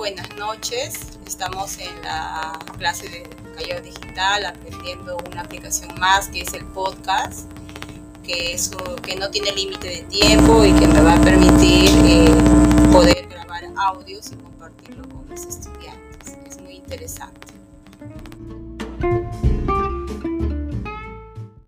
buenas noches. Estamos en la clase de Callao Digital aprendiendo una aplicación más que es el podcast, que, es, que no tiene límite de tiempo y que me va a permitir eh, poder grabar audios y compartirlo con mis estudiantes. Es muy interesante.